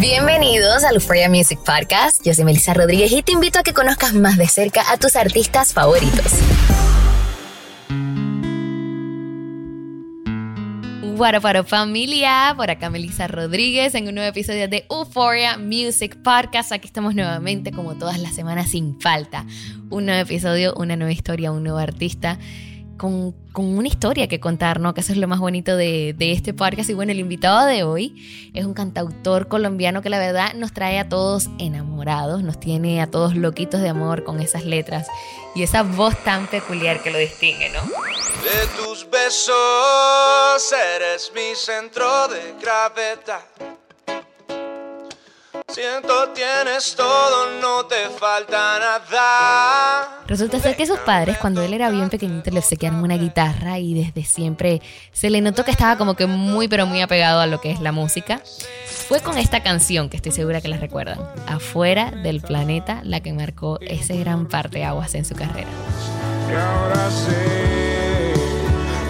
Bienvenidos al Euphoria Music Podcast. Yo soy Melissa Rodríguez y te invito a que conozcas más de cerca a tus artistas favoritos. Para familia, por acá Melissa Rodríguez en un nuevo episodio de Euphoria Music Podcast. Aquí estamos nuevamente, como todas las semanas, sin falta. Un nuevo episodio, una nueva historia, un nuevo artista. Con, con una historia que contar, ¿no? Que eso es lo más bonito de, de este podcast. Y bueno, el invitado de hoy es un cantautor colombiano que la verdad nos trae a todos enamorados, nos tiene a todos loquitos de amor con esas letras y esa voz tan peculiar que lo distingue, ¿no? De tus besos eres mi centro de gravedad. Siento tienes todo, no te falta nada. Resulta ser que sus padres, cuando él era bien pequeñito, le obsequiaron una guitarra y desde siempre se le notó que estaba como que muy, pero muy apegado a lo que es la música. Fue con esta canción, que estoy segura que la recuerdan, Afuera del Planeta, la que marcó ese gran parte de aguas en su carrera. Y ahora sé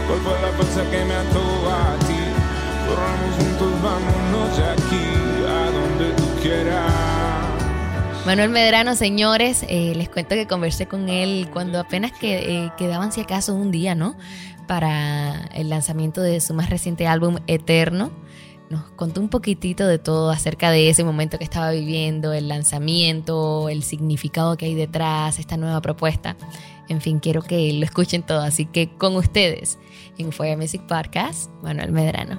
cuál fue la fuerza que me ató a ti. Corramos juntos, vámonos de aquí Manuel Medrano, señores, eh, les cuento que conversé con él cuando apenas que, eh, quedaban, si acaso, un día, ¿no? Para el lanzamiento de su más reciente álbum, Eterno. Nos contó un poquitito de todo acerca de ese momento que estaba viviendo, el lanzamiento, el significado que hay detrás, esta nueva propuesta. En fin, quiero que lo escuchen todo. Así que con ustedes, en Fue Music Podcast, Manuel Medrano.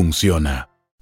funciona.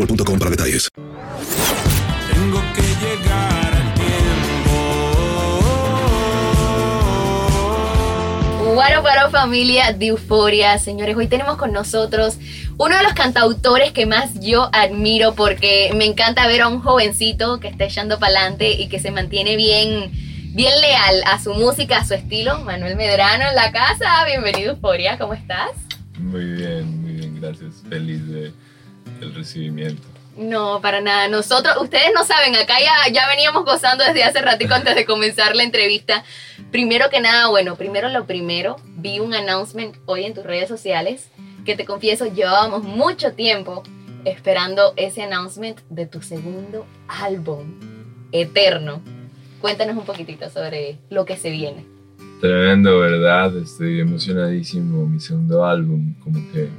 boostmobile.com para detalles. Tengo que llegar al tiempo. Guaro Guaro familia de Euforia, señores, hoy tenemos con nosotros uno de los cantautores que más yo admiro porque me encanta ver a un jovencito que está echando para adelante y que se mantiene bien, bien leal a su música, a su estilo. Manuel Medrano en la casa, bienvenido Euforia, ¿cómo estás? Muy bien, muy bien, gracias. Feliz de, del recibimiento. No, para nada. Nosotros, ustedes no saben, acá ya, ya veníamos gozando desde hace ratico antes de comenzar la entrevista. Primero que nada, bueno, primero lo primero, vi un announcement hoy en tus redes sociales que te confieso, llevábamos mucho tiempo esperando ese announcement de tu segundo álbum, Eterno. Cuéntanos un poquitito sobre lo que se viene. Tremendo, ¿verdad? Estoy emocionadísimo. Mi segundo álbum, como que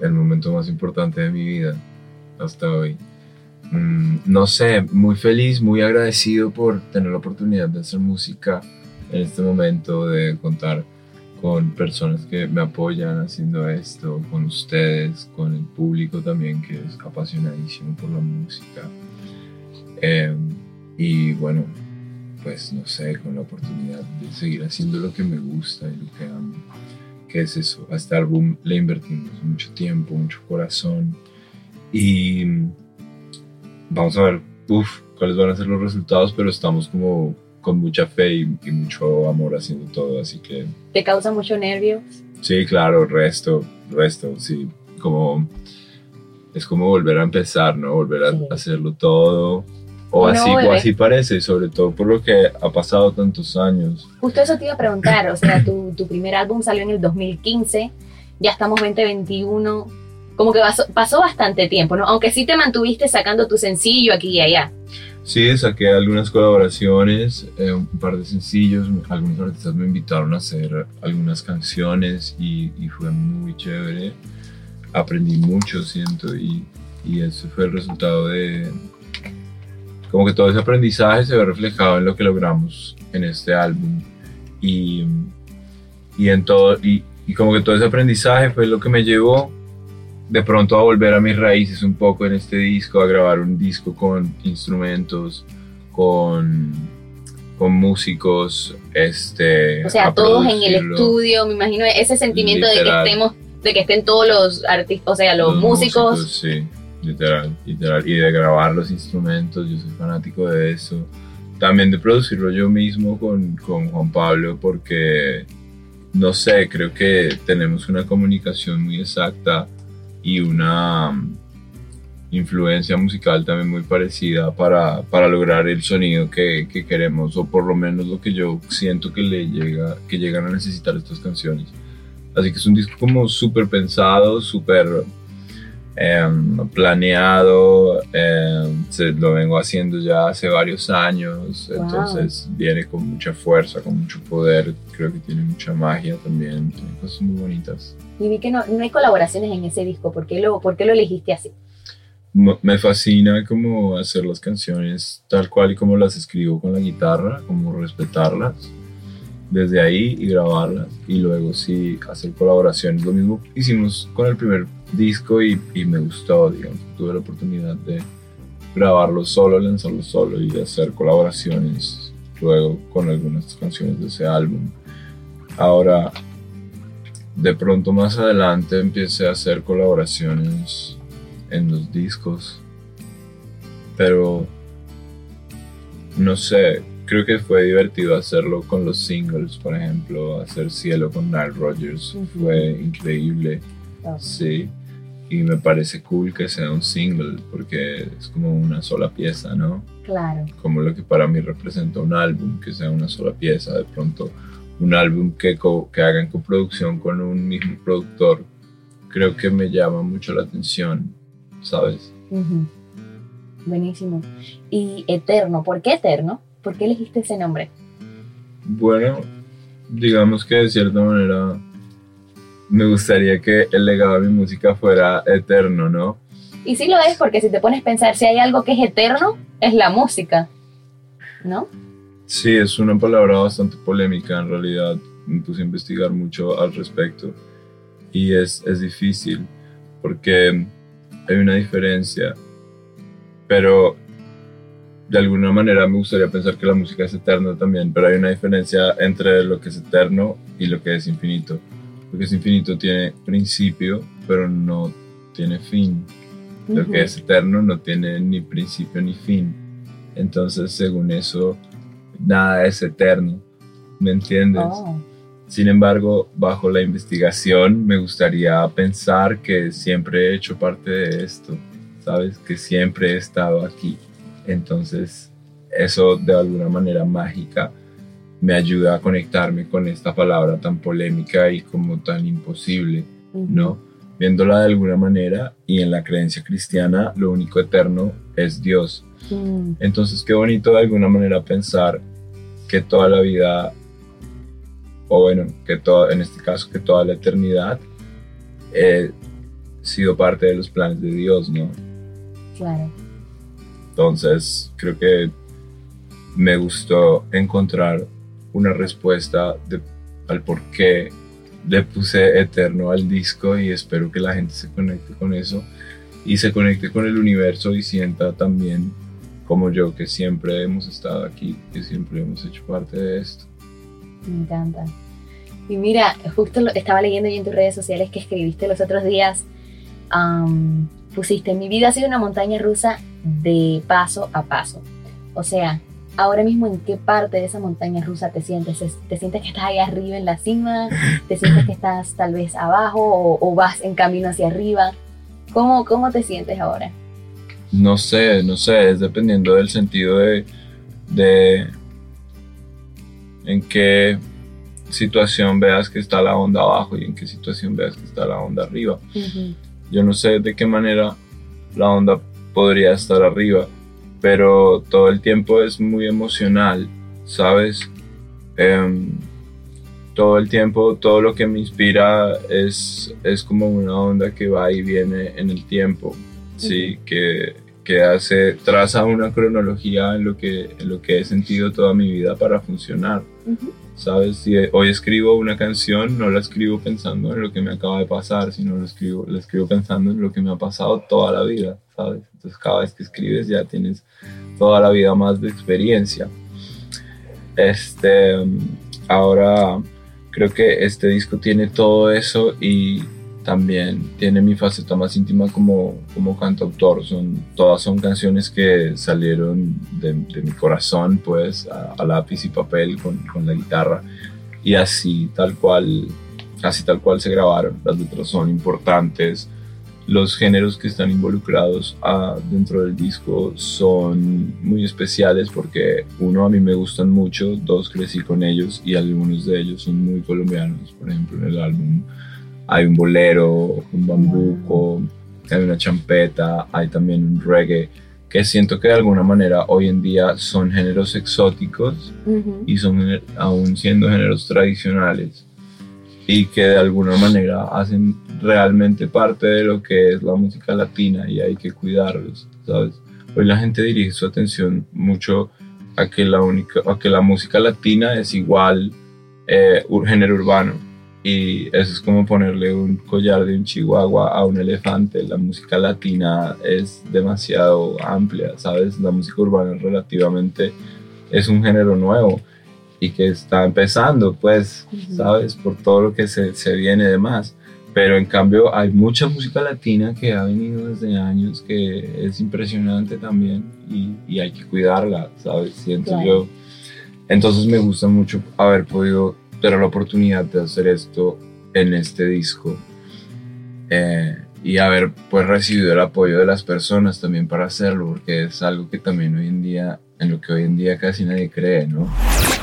el momento más importante de mi vida hasta hoy. Mm, no sé, muy feliz, muy agradecido por tener la oportunidad de hacer música en este momento, de contar con personas que me apoyan haciendo esto, con ustedes, con el público también que es apasionadísimo por la música. Em, y bueno, pues no sé, con la oportunidad de seguir haciendo lo que me gusta y lo que amo. ¿Qué es eso? A este álbum le invertimos mucho tiempo, mucho corazón y vamos a ver, uf, cuáles van a ser los resultados, pero estamos como con mucha fe y, mucho amor haciendo todo, así que... ¿Te causa mucho nervios? Sí, claro, resto, resto, sí, como... Es como volver a empezar, ¿no? Volver a hacerlo todo. O así, o así parece, sobre todo por lo que ha pasado tantos años. Justo eso te iba a preguntar, o sea, tu, tu primer álbum salió en el 2015, ya estamos 2021, como que pasó, pasó, bastante tiempo, ¿no? Aunque sí te mantuviste sacando tu sencillo aquí y allá. Sí, saqué algunas colaboraciones, eh, un par de sencillos, algunos artistas me invitaron a hacer algunas canciones y, fue muy chévere. Aprendí mucho, siento, y, y ese fue el resultado de... Como que todo ese aprendizaje se ve reflejado en lo que logramos en este álbum. Y, y en todo, y, y como que todo ese aprendizaje fue lo que me llevó de pronto a volver a mis raíces un poco en este disco, a grabar un disco con instrumentos, con, con músicos, este... O sea, todos en el estudio, me imagino ese sentimiento de que estemos, de que estén todos los artistas, o sea, los, músicos. Sí, literal, literal. Y de grabar los instrumentos, yo soy fanático de eso. También de producirlo yo mismo con, con Juan Pablo, porque, no sé, creo que tenemos una comunicación muy exacta y una um, influencia musical también muy parecida para, para lograr el sonido que, que, queremos o por lo menos lo que yo siento que le llega que llegan a necesitar estas canciones así que es un disco como súper pensado súper em, planeado em, se, lo vengo haciendo ya hace varios años entonces viene con mucha fuerza con mucho poder creo que tiene mucha magia también tiene cosas muy bonitas y vi que no, no hay colaboraciones en ese disco. ¿Por qué, lo, ¿Por qué lo elegiste así? Me fascina como hacer las canciones tal cual y como las escribo con la guitarra, como respetarlas desde ahí y grabarlas y luego sí hacer colaboraciones. Lo mismo hicimos con el primer disco y, y me gustó, digamos, tuve la oportunidad de grabarlo solo, lanzarlo solo y hacer colaboraciones luego con algunas canciones de ese álbum. Ahora de pronto más adelante empecé a hacer colaboraciones en los discos, pero no sé, creo que fue divertido hacerlo con los singles, por ejemplo, hacer Cielo con Nile Rogers fue increíble, sí, y me parece cool que sea un single porque es como una sola pieza, ¿no? Claro. Como lo que para mí representa un álbum, que sea una sola pieza, de pronto un álbum que, que hagan coproducción con un mismo productor, creo que me llama mucho la atención, ¿sabes? Buenísimo. Y Eterno, ¿por qué Eterno? ¿Por qué elegiste ese nombre? Bueno, digamos que de cierta manera me gustaría que el legado de mi música fuera eterno, ¿no? Y sí lo es, porque si te pones a pensar, si hay algo que es eterno, es la música, ¿no? Sí, es una palabra bastante polémica en realidad. Me puse a investigar mucho al respecto y es, es difícil porque hay una diferencia. Pero de alguna manera me gustaría pensar que la música es eterna también, pero hay una diferencia entre lo que es eterno y lo que es infinito. Lo que es infinito tiene principio, pero no tiene fin. Lo que es eterno no tiene ni principio ni fin. Entonces, según eso, nada es eterno. ¿Me entiendes? Oh. Sin embargo, bajo la investigación me gustaría pensar que siempre he hecho parte de esto, ¿sabes? Que siempre he estado aquí. Entonces, eso de alguna manera mágica me ayuda a conectarme con esta palabra tan polémica y como tan imposible, ¿no? Viéndola de alguna manera y en la creencia cristiana, lo único eterno es Dios. Mm. Entonces, qué bonito de alguna manera pensar que toda la vida, o bueno, que toda, en este caso, que toda la eternidad he sido parte de los planes de Dios, ¿no? Claro. Entonces, creo que me gustó encontrar una respuesta al por qué le puse eterno al disco y espero que la gente se conecte con eso y se conecte con el universo y sienta también como yo que siempre hemos estado aquí, que siempre hemos hecho parte de esto. Me encanta. Y mira, justo lo, estaba leyendo yo en tus redes sociales que escribiste los otros días. am, pusiste, mi vida ha sido una montaña rusa de paso a paso. O sea, ahora mismo en qué parte de esa montaña rusa te sientes? ¿Es- ¿Te sientes que estás ahí arriba en la cima? ¿Te sientes que estás tal vez abajo o, o vas en camino hacia arriba? ¿Cómo, ¿Cómo te sientes ahora? No sé, no sé, es dependiendo del sentido de, de en qué situación veas que está la onda abajo y en qué situación veas que está la onda arriba. Yo no sé de qué manera la onda podría estar arriba, pero todo el tiempo es muy emocional, ¿sabes? Em, todo el tiempo, todo lo que me inspira es, es como una onda que va y viene en el tiempo, ¿sí? Que, que hace, traza una cronología en lo, que, en lo que he sentido toda mi vida para funcionar. ¿Sabes? Si hoy escribo una canción, no la escribo pensando en lo que me acaba de pasar, sino lo escribo, la escribo pensando en lo que me ha pasado toda la vida, ¿sabes? Entonces cada vez que escribes ya tienes toda la vida más de experiencia. Este, ahora creo que este disco tiene todo eso y también tiene mi faceta más íntima como, como cantautor. Son, todas son canciones que salieron de, de mi corazón, pues, a, a lápiz y papel con, con, la guitarra. Y así tal cual, así tal cual se grabaron. Las letras son importantes. Los géneros que están involucrados ah, dentro del disco son muy especiales porque uno a mí me gustan mucho, dos crecí con ellos y algunos de ellos son muy colombianos. Por ejemplo, en el álbum hay un bolero, un bambuco, hay una champeta, hay también un reggae, que siento que de alguna manera hoy en día son géneros exóticos uh -huh. y son aún siendo géneros tradicionales y que de alguna manera hacen realmente parte de lo que es la música latina y hay que cuidarlos, ¿sabes? Hoy la gente dirige su atención mucho a que la, única, a que la música latina es igual eh, un género urbano y eso es como ponerle un collar de un chihuahua a un elefante. La música latina es demasiado amplia, ¿sabes? La música urbana relativamente es un género nuevo y que está empezando, pues, uh -huh. ¿sabes? Por todo lo que se, se viene de más. Pero en cambio hay mucha música latina que ha venido desde años que es impresionante también y, y hay que cuidarla, ¿sabes? Siento claro. yo. Entonces me gusta mucho haber podido tener la oportunidad de hacer esto en este disco eh, y haber pues recibido el apoyo de las personas también para hacerlo porque es algo que también hoy en día en lo que hoy en día casi nadie cree, ¿no?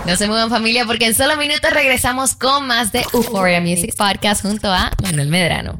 No se muevan familia porque en solo minutos regresamos con más de Euphoria Music Podcast junto a Manuel Medrano.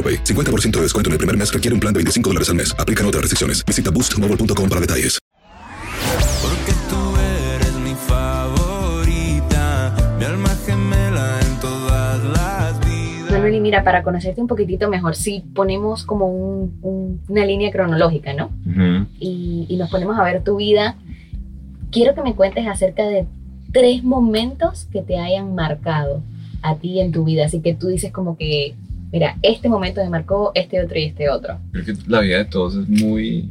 AroPay. 50% de descuento en el primer mes requiere un plan de 25 dólares al mes. Aplican otras restricciones. Visita boostmobile.com para detalles. Porque tú eres mi favorita, mi alma gemela en todas las vidas. Manuel, y mira, para conocerte un poquitito mejor, si ponemos como un- un- una línea cronológica, ¿no? y, y nos ponemos a ver tu vida, quiero que me cuentes acerca de tres momentos que te hayan marcado a ti en tu vida. Así que tú dices como que, mira, este momento me marcó, este otro y este otro. Creo que la vida de todos es muy...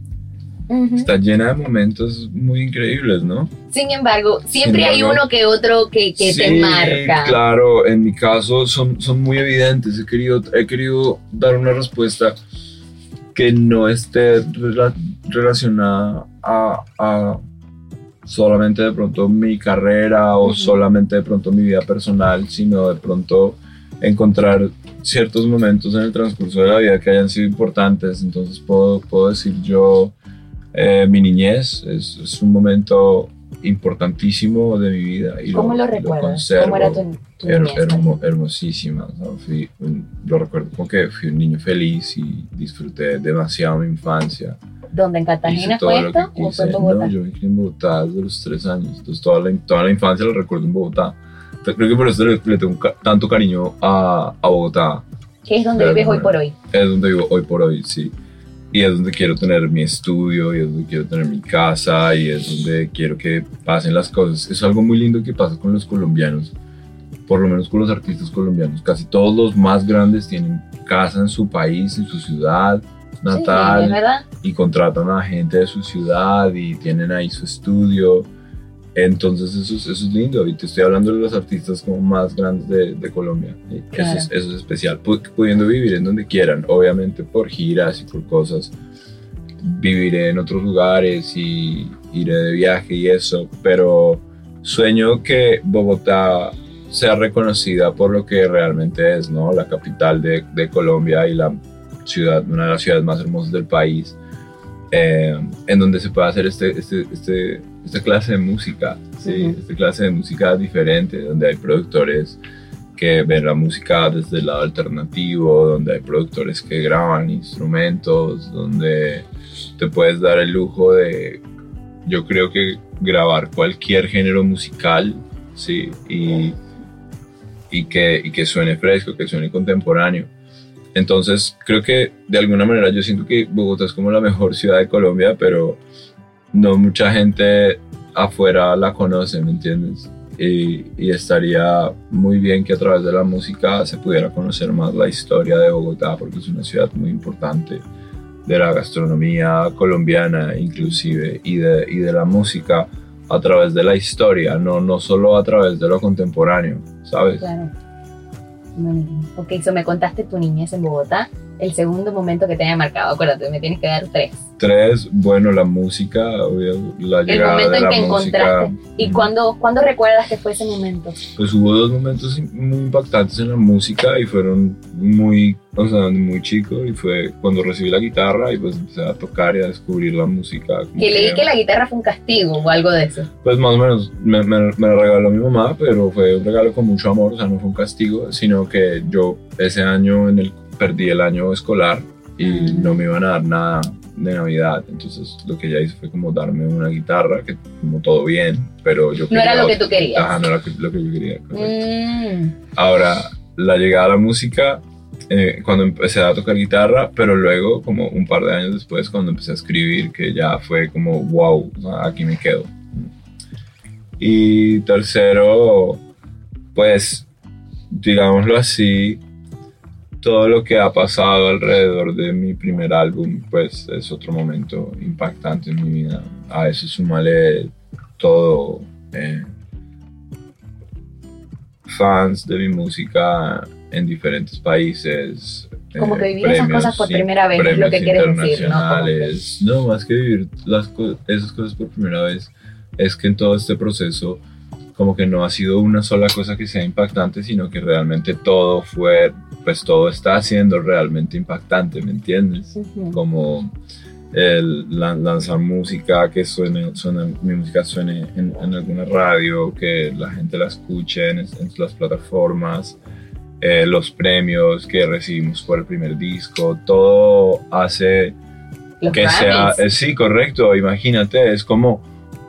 Está llena de momentos muy increíbles, ¿no? Sin embargo, siempre Sin hay uno que otro que, que te marca. Claro, en mi caso son, son muy evidentes. He querido, he querido dar una respuesta que no esté rela- relacionada a, a solamente de pronto mi carrera o solamente de pronto mi vida personal, sino de pronto encontrar ciertos momentos en el transcurso de la vida que hayan sido importantes. Entonces puedo, puedo decir yo, eh, mi niñez es, es un momento importantísimo de mi vida. Y ¿Cómo lo y recuerdas? conservo. ¿Cómo era tu, tu Her- niñez? hermo- hermosísima. fui un- lo recuerdo como que fui un niño feliz y disfruté demasiado mi infancia. ¿Dónde en Cartagena fue lo esto o fue en Bogotá? No, yo crié en Bogotá desde los tres años. Entonces toda la, toda la infancia la recuerdo en Bogotá. Creo que por eso le, le tengo tanto cariño a, a Bogotá. que es donde vives hoy por hoy. Es donde vivo hoy por hoy, sí. Y es donde quiero tener mi estudio, y es donde quiero tener mi casa, y es donde quiero que pasen las cosas. Es algo muy lindo que pasa con los colombianos, por lo menos con los artistas colombianos. Casi todos los más grandes tienen casa en su país, en su ciudad natal, Sí, y contratan a gente de su ciudad y tienen ahí su estudio. Entonces eso es, eso es lindo y te estoy hablando de los artistas como más grandes de, de Colombia. Eso, Claro. es, eso es especial, Pu- pudiendo vivir en donde quieran, obviamente por giras y por cosas. Viviré en otros lugares y iré de viaje y eso, pero sueño que Bogotá sea reconocida por lo que realmente es, ¿no? La capital de, de Colombia y la ciudad, una de las ciudades más hermosas del país, eh, en donde se puede hacer este, este, este, esta clase de música, ¿sí? Ujú. esta clase de música diferente, donde hay productores que ven la música desde el lado alternativo, donde hay productores que graban instrumentos, donde te puedes dar el lujo de, yo creo que grabar cualquier género musical, sí, y, y, que, y que suene fresco, que suene contemporáneo. Entonces, creo que de alguna manera yo siento que Bogotá es como la mejor ciudad de Colombia, pero no mucha gente afuera la conoce, ¿me entiendes? Y, y estaría muy bien que a través de la música se pudiera conocer más la historia de Bogotá, porque es una ciudad muy importante de la gastronomía colombiana inclusive y de, y de la música a través de la historia, no, no solo a través de lo contemporáneo, ¿sabes? Claro. Ok, so me contaste tu niñez en Bogotá. El segundo momento que te haya marcado, acuérdate, me tienes que dar tres. Tres, bueno, la música, obvio, la El llegada momento de en la que música. encontraste. ¿Y cuándo, cuándo recuerdas que fue ese momento? Pues hubo dos momentos muy impactantes en la música y fueron muy, o sea, muy chico y fue cuando recibí la guitarra y pues empecé a tocar y a descubrir la música. Que leí que la guitarra fue un castigo o algo de eso. Pues más o menos me, me, me la regaló mi mamá, pero fue un regalo con mucho amor, o sea, no fue un castigo, sino que yo ese año en el, perdí el año escolar y no me iban a dar nada, de Navidad. Entonces lo que ella hizo fue como darme una guitarra, que como todo bien, pero yo No era lo que tú querías. Ajá, no era lo que, yo quería. Mm. Ahora, la llegada a la música, eh, cuando empecé a tocar guitarra, pero luego, como un par de años después, cuando empecé a escribir, que ya fue como, wow, aquí me quedo. Y tercero, pues, digámoslo así, todo lo que ha pasado alrededor de mi primer álbum, pues es otro momento impactante en mi vida. A eso súmale todo. eh, fans de mi música en diferentes países. Como eh, que vivir esas cosas por primera vez, es lo premios que quieres decir, ¿no? Que-. No, más que vivir las co- esas cosas por primera vez, es que en todo este proceso, como que no ha sido una sola cosa que sea impactante, sino que realmente todo fue, pues todo está siendo realmente impactante, ¿me entiendes? Como el lan- lanzar música, que suene, suene- mi música suene en, en alguna radio, que la gente la escuche en, en las plataformas, eh, los premios que recibimos por el primer disco, todo hace Los que sea, Grammys. eh, sí, correcto, imagínate, es como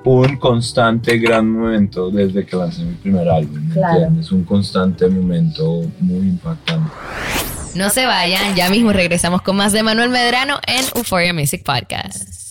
un constante gran momento desde que lancé mi primer álbum, ¿me Claro. entiendes? Un constante momento muy impactante. No se vayan, ya mismo regresamos con más de Manuel Medrano en Euphoria Music Podcast.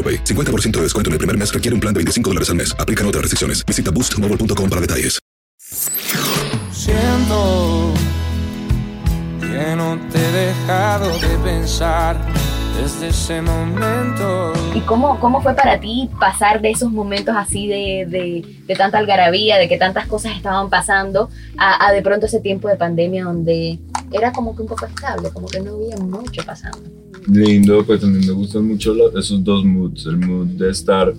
AroPay. 50% de descuento en el primer mes requiere un plan de 25 dólares al mes. Aplican otras restricciones. Visita boostmobile.com para detalles. Siento que no te he dejado de pensar desde ese momento. ¿Y cómo, cómo fue para ti pasar de esos momentos así de, de, de tanta algarabía, de que tantas cosas estaban pasando, a, a de pronto ese tiempo de pandemia donde era como que un poco estable, como que no había mucho pasando? lindo, pues también me gustan mucho lo- esos dos moods, el mood de estar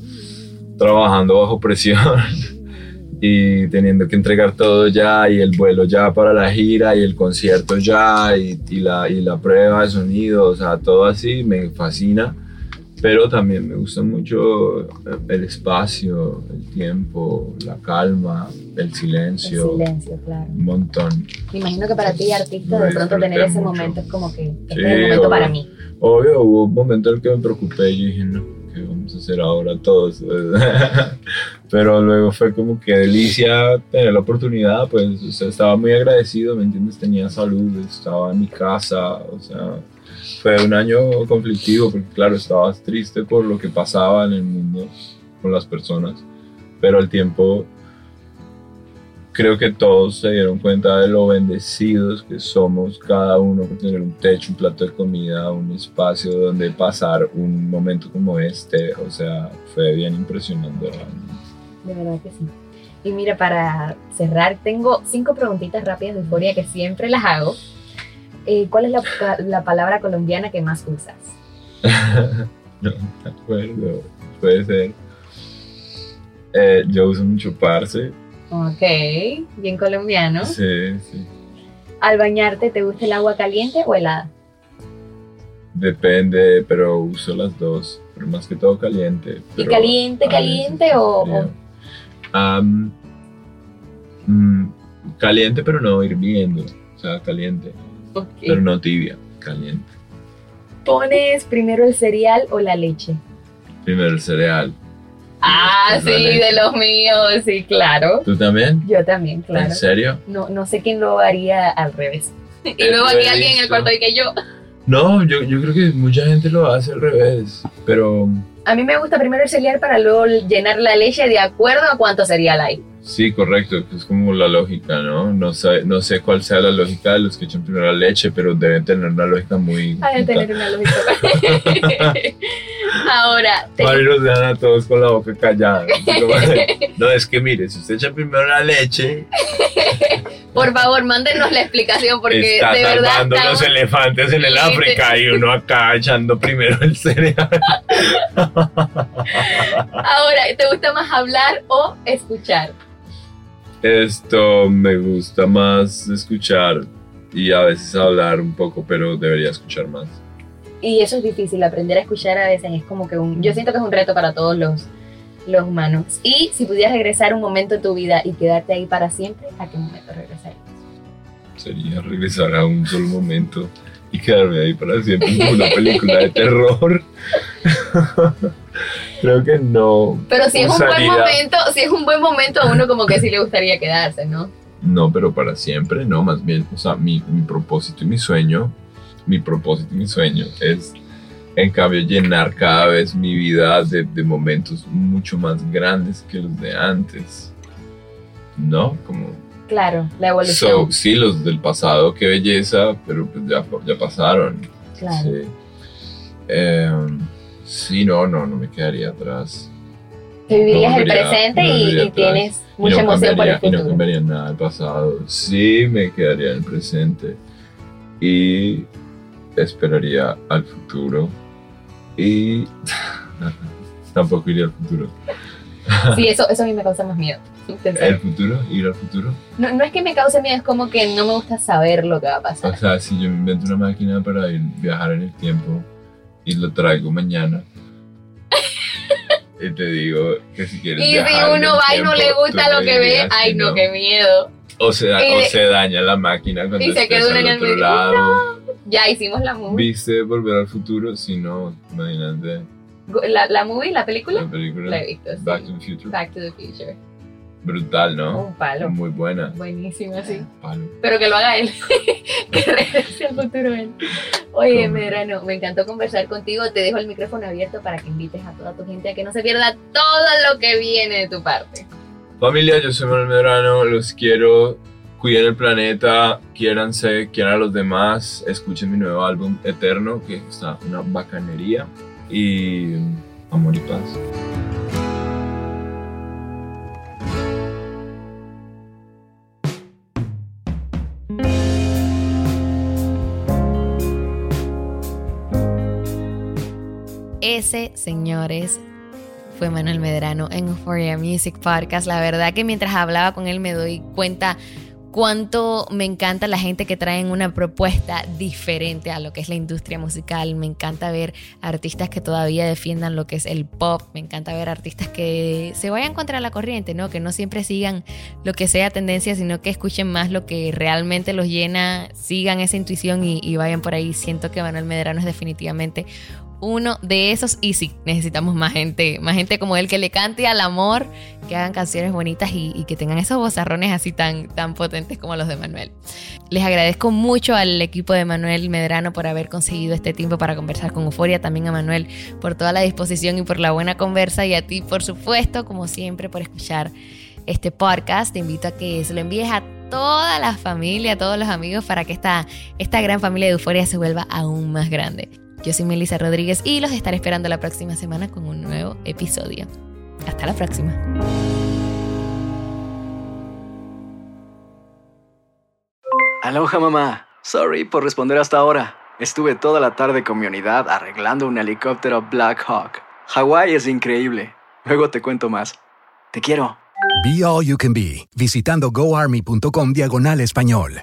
trabajando bajo presión y teniendo que entregar todo ya y el vuelo ya para la gira y el concierto ya y, y la, y la prueba de sonido, o sea, todo así me fascina, pero también me gusta mucho el espacio, el tiempo, la calma, el silencio, El silencio, claro. un montón. Me imagino que para ti, artista, Lo de pronto tener ese mucho. momento es como que este Sí, es el momento obvio. para mí. Obvio, hubo un momento en el que me preocupé y dije, no, ¿qué vamos a hacer ahora todos? Pero luego fue como que delicia tener la oportunidad, pues, o sea, estaba muy agradecido, ¿me entiendes? Tenía salud, estaba en mi casa, o sea, fue un año conflictivo porque, claro, estabas triste por lo que pasaba en el mundo con las personas, pero al tiempo creo que todos se dieron cuenta de lo bendecidos que somos cada uno por tener un techo, un plato de comida, un espacio donde pasar un momento como este. O sea, fue bien impresionante realmente. De verdad que sí. Y mira, para cerrar, tengo cinco preguntitas rápidas de euforia que siempre las hago. Eh, ¿Cuál es la, la palabra colombiana que más usas? no me acuerdo. Puede ser. Eh, yo uso mucho parce. Ok, bien colombiano. Sí, sí. ¿Al bañarte te gusta el agua caliente o helada? Depende, pero uso las dos. Pero más que todo caliente. ¿Y caliente, caliente o, o, Um, mm, caliente, pero no hirviendo. O sea, caliente. Okay. Pero no tibia, caliente. ¿Pones primero el cereal o la leche? Primero el cereal. Ah, sí, de los míos, sí, claro. ¿Tú también? Yo también, claro. ¿En serio? No, no sé quién lo haría al revés. Y luego aquí alguien en el cuarto y que yo. No, yo, yo creo que mucha gente lo hace al revés, pero a mí me gusta primero el cereal para luego llenar la leche de acuerdo a cuánto cereal hay. Sí, correcto, es como la lógica, ¿no? No sé, no sé cuál sea la lógica de los que echan primero la leche, pero deben tener una lógica muy... Deben tener una lógica. Ahora... Te... Mari los dejan a todos con la boca callada. No, es que mire, si usted echa primero la leche... Por favor, mándenos la explicación porque está de verdad... salvando los elefantes en el África y uno acá echando primero el cereal. Ahora, ¿te gusta más hablar o escuchar? Esto me gusta más escuchar y a veces hablar un poco, pero debería escuchar más. Y eso es difícil, aprender a escuchar a veces es como que un... Yo siento que es un reto para todos los, los humanos. Y si pudieras regresar un momento de tu vida y quedarte ahí para siempre, ¿a qué momento regresarías? Sería regresar a un solo momento y quedarme ahí para siempre como una película de terror. Creo que no. Pero si es un buen momento, si es un buen momento, a uno como que sí le gustaría quedarse, ¿no? No, pero para siempre, no, más bien, o sea, mi, mi propósito y mi sueño, mi propósito y mi sueño es, en cambio, llenar cada vez mi vida de, de momentos mucho más grandes que los de antes. ¿No? Como Claro, la evolución. So, sí, los del pasado, qué belleza, pero pues ya, ya pasaron. Claro. Sí. Eh, sí, no, no, no me quedaría atrás. Te vivirías no el presente no y, y tienes mucha y no emoción por el futuro. Y no cambiaría nada del pasado. Sí, me quedaría en el presente. Y esperaría al futuro. Y tampoco iría al futuro. Sí, eso, eso a mí me causa más miedo. ¿El futuro? ¿Ir al futuro? No, no es que me cause miedo, es como que no me gusta saber lo que va a pasar. O sea, si yo me invento una máquina para ir, viajar en el tiempo y lo traigo mañana y te digo que si quieres Y si uno va y no le gusta lo que ve, ay que no, qué miedo. O se, da- Y o se daña la máquina cuando Y se al en el otro medio. lado. Ya hicimos la movie. ¿Viste Volver al Futuro? Si no, imagínate La, la movie, la película. la película La he visto, sí. Back to the Future. Back to the Future. Brutal, ¿no? Un palo. Muy buena. Buenísimo, sí. Palo. Pero que lo haga él. que regrese al futuro él. Oye, Medrano, me encantó conversar contigo. Te dejo el micrófono abierto para que invites a toda tu gente a que no se pierda todo lo que viene de tu parte. Familia, yo soy Manuel Medrano, los quiero. Cuiden el planeta, quiéranse, quieran a los demás. Escuchen mi nuevo álbum Eterno, que está una bacanería. Y amor y paz. Ese, señores, fue Manuel Medrano en Euphoria Music Podcast. La verdad que mientras hablaba con él me doy cuenta cuánto me encanta la gente que traen una propuesta diferente a lo que es la industria musical. Me encanta ver artistas que todavía defiendan lo que es el pop. Me encanta ver artistas que se vayan contra la corriente, ¿no? Que no siempre sigan lo que sea tendencia, sino que escuchen más lo que realmente los llena, sigan esa intuición y, y vayan por ahí. Siento que Manuel Medrano es definitivamente uno de esos y sí, necesitamos más gente, más gente como él que le cante al amor, que hagan canciones bonitas y, que tengan esos bozarrones así tan, tan potentes como los de Manuel. Les agradezco mucho al equipo de Manuel Medrano por haber conseguido este tiempo para conversar con Euforia, también a Manuel por toda la disposición y por la buena conversa y a ti, por supuesto, como siempre, por escuchar este podcast. Te invito a que se lo envíes a toda la familia, a todos los amigos, para que esta, esta gran familia de euforia se vuelva aún más grande. Yo soy Melissa Rodríguez y los estaré esperando la próxima semana con un nuevo episodio. Hasta la próxima. Aloha mamá. Sorry por responder hasta ahora. Estuve toda la tarde con mi unidad arreglando un helicóptero Black Hawk. Hawái es increíble. Luego te cuento más. Te quiero. Be All You Can Be, visitando goarmy.com diagonal español.